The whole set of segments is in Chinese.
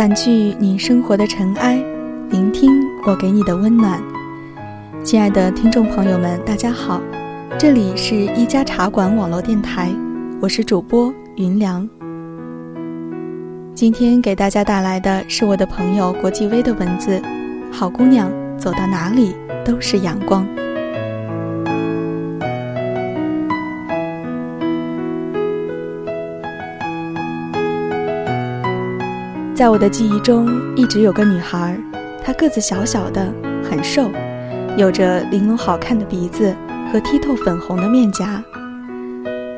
掸去你生活的尘埃，聆听我给你的温暖。亲爱的听众朋友们，大家好，这里是一家茶馆网络电台，我是主播云良。今天给大家带来的是我的朋友国际微的文字。好姑娘，走到哪里都是阳光。在我的记忆中，一直有个女孩，她个子小小的，很瘦，有着玲珑好看的鼻子和剔透粉红的面颊。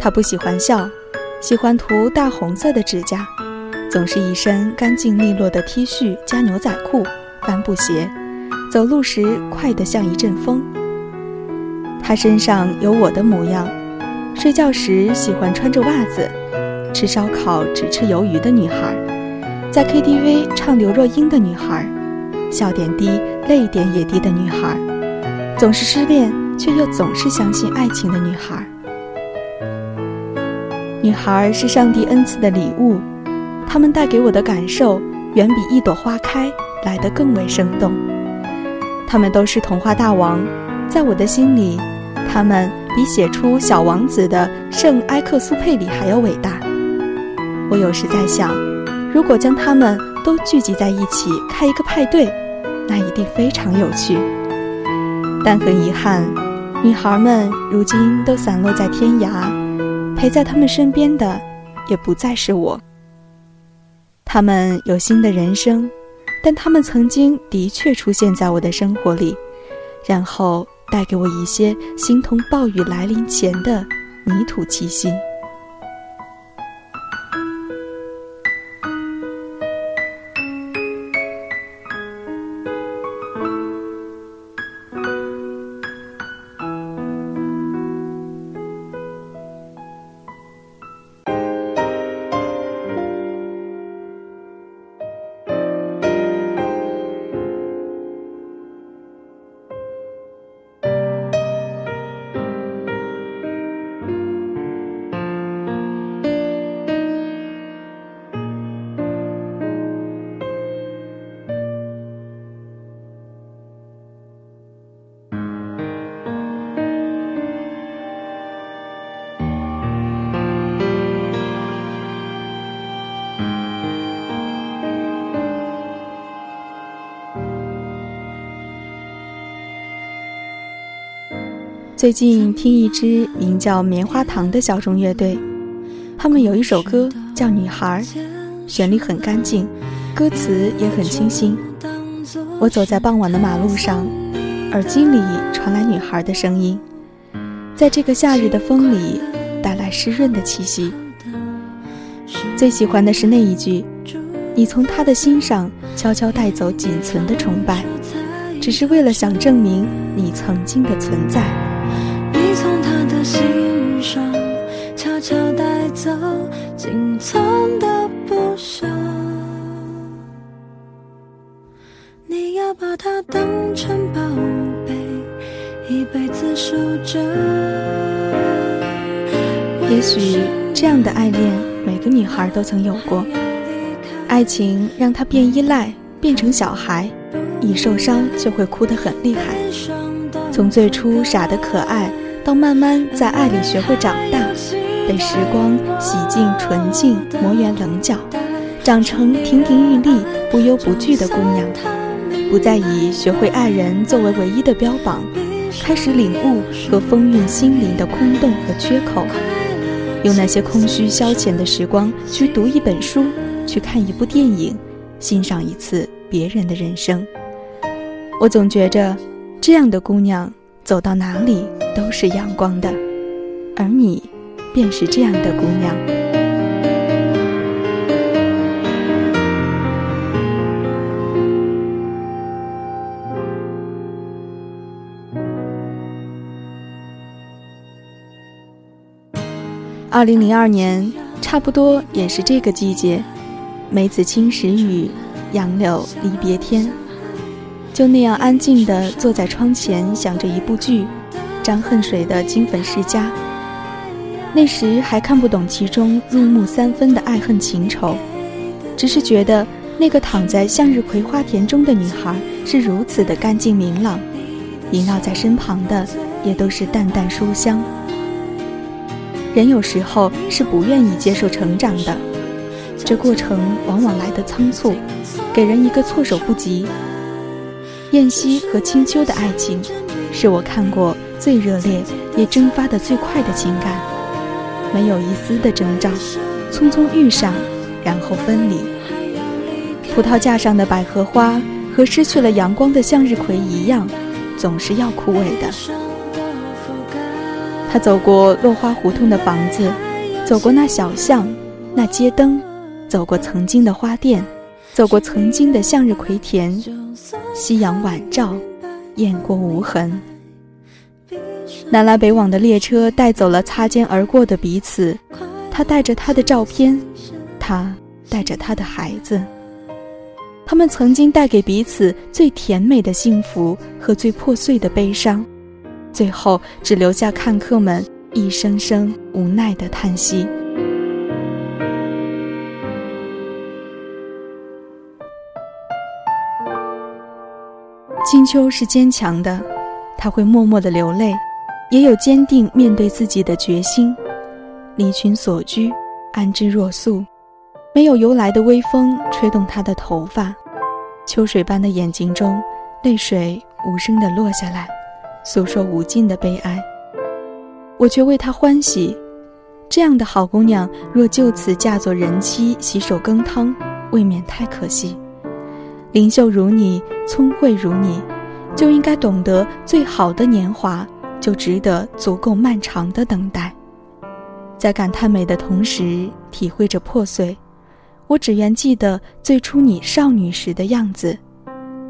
她不喜欢笑，喜欢涂大红色的指甲，总是一身干净利落的 T 恤加牛仔裤。帆布鞋，走路时快得像一阵风。她身上有我的模样，睡觉时喜欢穿着袜子，吃烧烤只吃鱿鱼的女孩，在 KTV 唱刘若英的女孩，笑点低泪点也低的女孩，总是失恋却又总是相信爱情的女孩。女孩是上帝恩赐的礼物，她们带给我的感受远比一朵花开。来得更为生动。他们都是童话大王，在我的心里，他们比写出《小王子》的圣埃克苏佩里还要伟大。我有时在想，如果将他们都聚集在一起开一个派对，那一定非常有趣。但很遗憾，女孩们如今都散落在天涯，陪在他们身边的也不再是我。他们有新的人生。但他们曾经的确出现在我的生活里，然后带给我一些形同暴雨来临前的泥土气息。最近听一支名叫棉花糖的小众乐队，他们有一首歌叫《女孩》，旋律很干净，歌词也很清新。我走在傍晚的马路上，耳机里传来女孩的声音，在这个夏日的风里带来湿润的气息。最喜欢的是那一句：“你从他的心上悄悄带走仅存的崇拜，只是为了想证明你曾经的存在。”从他的心上悄悄带走仅存的不舍，你要把它当成宝贝，一辈子守着。也许这样的爱恋，每个女孩都曾有过。爱情让她变依赖，变成小孩，一受伤就会哭得很厉害。从最初傻得可爱。到慢慢在爱里学会长大，被时光洗净纯净，磨圆棱角，长成亭亭玉立、不忧不惧的姑娘，不再以学会爱人作为唯一的标榜，开始领悟和丰韵心灵的空洞和缺口，用那些空虚消遣的时光去读一本书，去看一部电影，欣赏一次别人的人生。我总觉着，这样的姑娘走到哪里。都是阳光的，而你，便是这样的姑娘。二零零二年，差不多也是这个季节，梅子青时雨，杨柳离别天，就那样安静地坐在窗前，想着一部剧。张恨水的金粉世家，那时还看不懂其中入木三分的爱恨情仇，只是觉得那个躺在向日葵花田中的女孩是如此的干净明朗，萦绕在身旁的也都是淡淡书香。人有时候是不愿意接受成长的，这过程往往来得仓促，给人一个措手不及。燕西和青丘的爱情，是我看过最热烈也蒸发的最快的情感，没有一丝的征兆，匆匆遇上，然后分离。葡萄架上的百合花和失去了阳光的向日葵一样，总是要枯萎的。他走过落花胡同的房子，走过那小巷，那街灯，走过曾经的花店，走过曾经的向日葵田。夕阳晚照，雁过无痕。南来北往的列车带走了擦肩而过的彼此，他带着他的照片，他带着他的孩子。他们曾经带给彼此最甜美的幸福和最破碎的悲伤。最后，只留下看客们一声声无奈的叹息。金秋是坚强的，他会默默的流泪，也有坚定面对自己的决心。离群所居，安之若素，没有由来的微风吹动他的头发，秋水般的眼睛中，泪水无声的落下来。诉说无尽的悲哀，我却为他欢喜。这样的好姑娘，若就此嫁作人妻，洗手羹汤，未免太可惜。灵秀如你，聪慧如你，就应该懂得，最好的年华就值得足够漫长的等待。在感叹美的同时，体会着破碎。我只愿记得最初你少女时的样子，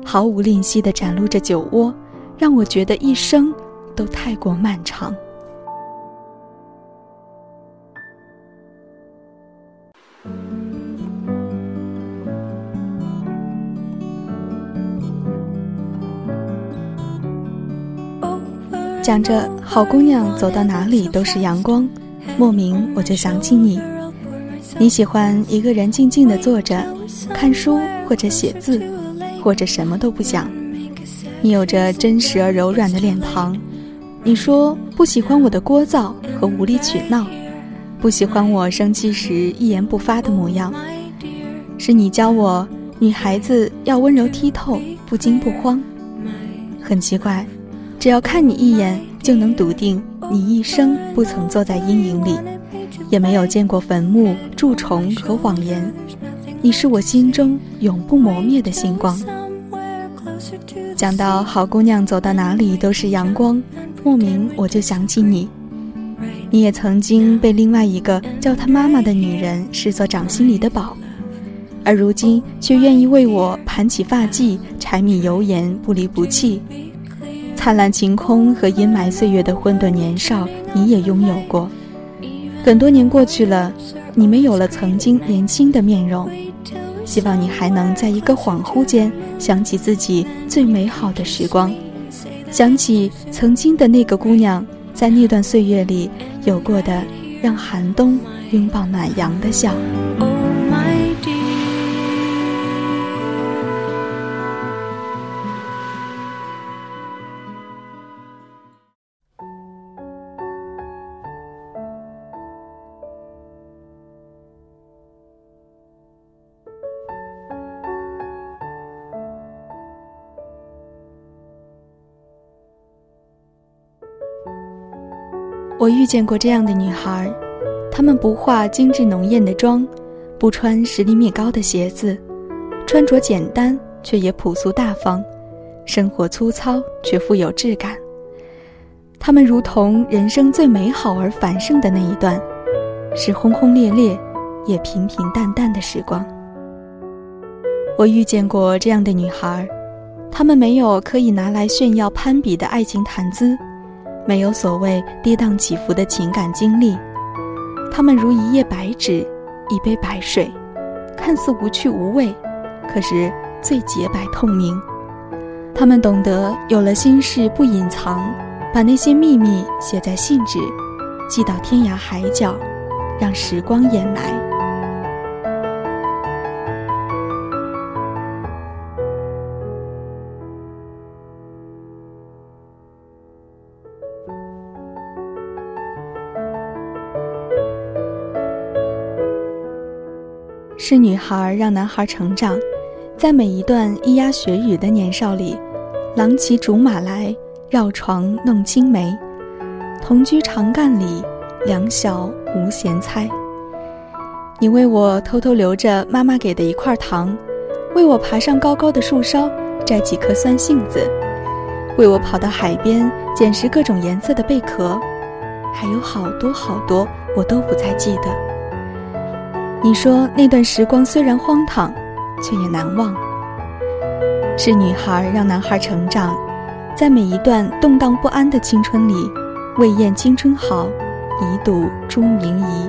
毫无吝惜地展露着酒窝。让我觉得一生都太过漫长。讲着好姑娘走到哪里都是阳光，莫名我就想起你。你喜欢一个人静静的坐着，看书或者写字，或者什么都不想。你有着真实而柔软的脸庞，你说不喜欢我的聒噪和无理取闹，不喜欢我生气时一言不发的模样。是你教我，女孩子要温柔剔透，不惊不慌。很奇怪，只要看你一眼，就能笃定你一生不曾坐在阴影里，也没有见过坟墓、蛀虫和谎言。你是我心中永不磨灭的星光。讲到好姑娘走到哪里都是阳光，莫名我就想起你。你也曾经被另外一个叫她妈妈的女人视作掌心里的宝，而如今却愿意为我盘起发髻，柴米油盐不离不弃。灿烂晴空和阴霾岁月的混沌年少，你也拥有过。很多年过去了，你没有了曾经年轻的面容。希望你还能在一个恍惚间想起自己最美好的时光，想起曾经的那个姑娘，在那段岁月里有过的让寒冬拥抱暖阳的笑。我遇见过这样的女孩，她们不化精致浓艳的妆，不穿十厘米高的鞋子，穿着简单却也朴素大方，生活粗糙却富有质感。她们如同人生最美好而繁盛的那一段，是轰轰烈烈，也平平淡淡的时光。我遇见过这样的女孩，她们没有可以拿来炫耀攀比的爱情谈资。没有所谓跌宕起伏的情感经历，他们如一页白纸，一杯白水，看似无趣无味，可是最洁白透明。他们懂得有了心事不隐藏，把那些秘密写在信纸，寄到天涯海角，让时光掩埋。是女孩让男孩成长，在每一段咿呀学语的年少里，郎骑竹马来，绕床弄青梅，同居长干里，两小无嫌猜。你为我偷偷留着妈妈给的一块糖，为我爬上高高的树梢摘几颗酸杏子，为我跑到海边捡拾各种颜色的贝壳，还有好多好多，我都不再记得。你说那段时光虽然荒唐，却也难忘。是女孩让男孩成长，在每一段动荡不安的青春里，未验青春好，一睹钟明仪。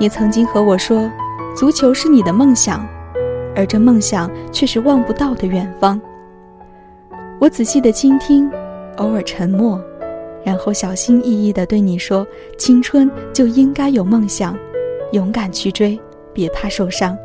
你曾经和我说，足球是你的梦想，而这梦想却是望不到的远方。我仔细的倾听，偶尔沉默，然后小心翼翼的对你说：青春就应该有梦想。勇敢去追，别怕受伤。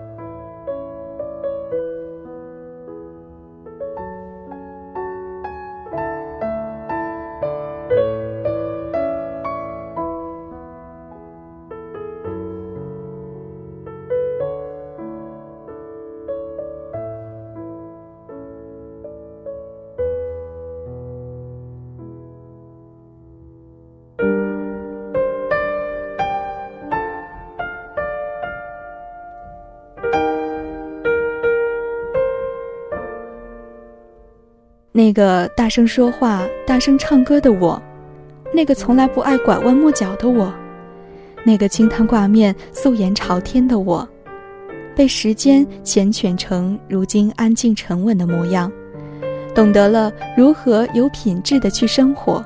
那个大声说话、大声唱歌的我，那个从来不爱拐弯抹角的我，那个清汤挂面、素颜朝天的我，被时间缱绻成如今安静沉稳的模样，懂得了如何有品质的去生活。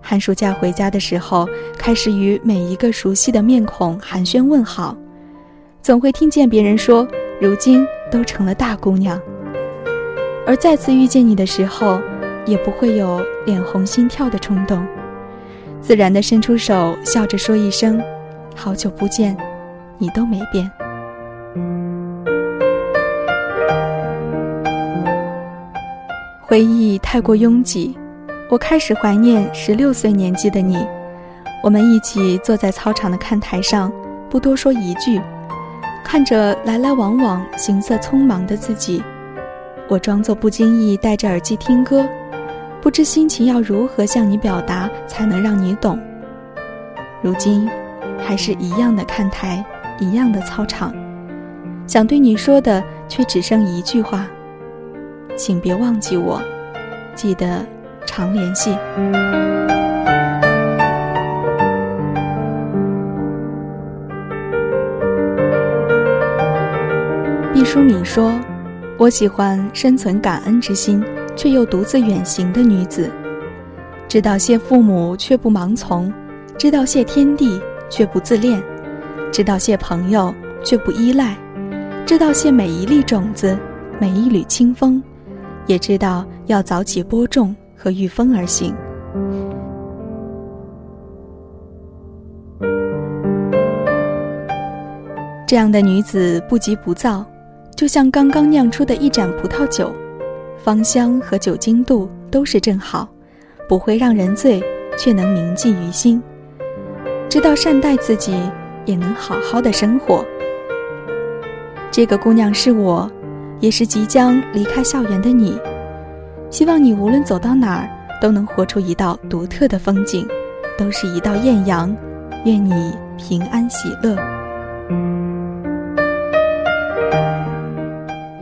寒暑假回家的时候，开始与每一个熟悉的面孔寒暄问好，总会听见别人说：“如今都成了大姑娘。”而再次遇见你的时候，也不会有脸红心跳的冲动，自然的伸出手，笑着说一声：“好久不见，你都没变。”回忆太过拥挤，我开始怀念十六岁年纪的你。我们一起坐在操场的看台上，不多说一句，看着来来往往、行色匆忙的自己。我装作不经意戴着耳机听歌，不知心情要如何向你表达才能让你懂。如今，还是一样的看台，一样的操场，想对你说的却只剩一句话：请别忘记我，记得常联系。毕淑敏说。我喜欢深存感恩之心，却又独自远行的女子，知道谢父母却不盲从，知道谢天地却不自恋，知道谢朋友却不依赖，知道谢每一粒种子，每一缕清风，也知道要早起播种和御风而行。这样的女子不急不躁。就像刚刚酿出的一盏葡萄酒，芳香和酒精度都是正好，不会让人醉，却能铭记于心。知道善待自己，也能好好的生活。这个姑娘是我，也是即将离开校园的你。希望你无论走到哪儿，都能活出一道独特的风景，都是一道艳阳。愿你平安喜乐。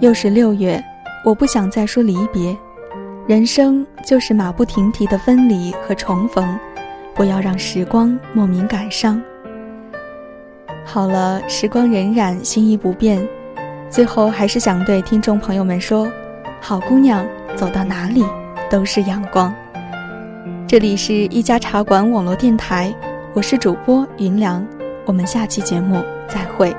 又是六月，我不想再说离别。人生就是马不停蹄的分离和重逢，不要让时光莫名感伤。好了，时光荏苒，心意不变。最后还是想对听众朋友们说：好姑娘走到哪里都是阳光。这里是一家茶馆网络电台，我是主播云良，我们下期节目再会。